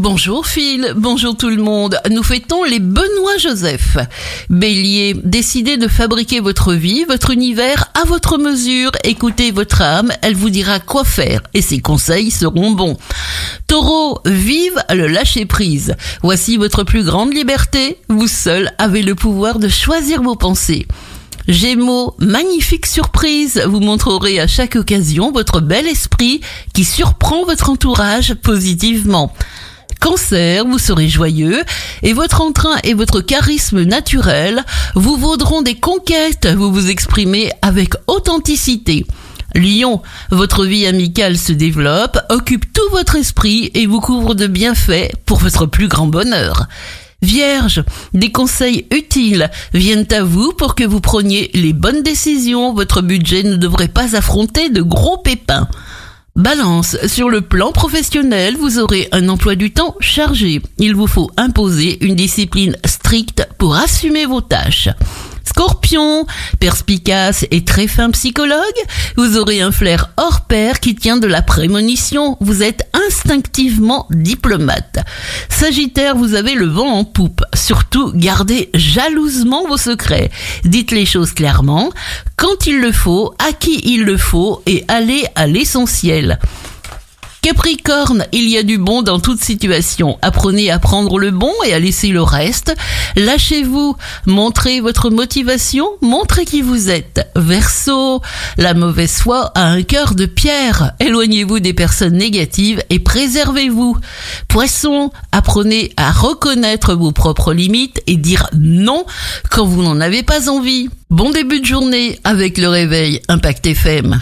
Bonjour Phil, bonjour tout le monde. Nous fêtons les Benoît Joseph. Bélier, décidez de fabriquer votre vie, votre univers à votre mesure. Écoutez votre âme, elle vous dira quoi faire et ses conseils seront bons. Taureau, vive le lâcher prise. Voici votre plus grande liberté. Vous seul avez le pouvoir de choisir vos pensées. Gémeaux, magnifique surprise, vous montrerez à chaque occasion votre bel esprit qui surprend votre entourage positivement. Cancer, vous serez joyeux et votre entrain et votre charisme naturel vous vaudront des conquêtes, vous vous exprimez avec authenticité. Lion, votre vie amicale se développe, occupe tout votre esprit et vous couvre de bienfaits pour votre plus grand bonheur. Vierge, des conseils utiles viennent à vous pour que vous preniez les bonnes décisions. Votre budget ne devrait pas affronter de gros pépins. Balance, sur le plan professionnel, vous aurez un emploi du temps chargé. Il vous faut imposer une discipline stricte pour assumer vos tâches. Scorpion, perspicace et très fin psychologue, vous aurez un flair hors pair qui tient de la prémonition. Vous êtes instinctivement diplomate. Sagittaire, vous avez le vent en poupe. Surtout, gardez jalousement vos secrets. Dites les choses clairement, quand il le faut, à qui il le faut, et allez à l'essentiel. Capricorne, il y a du bon dans toute situation. Apprenez à prendre le bon et à laisser le reste. Lâchez-vous, montrez votre motivation, montrez qui vous êtes. Verseau, la mauvaise foi a un cœur de pierre. Éloignez-vous des personnes négatives et préservez-vous. Poisson, apprenez à reconnaître vos propres limites et dire non quand vous n'en avez pas envie. Bon début de journée avec le réveil Impact FM.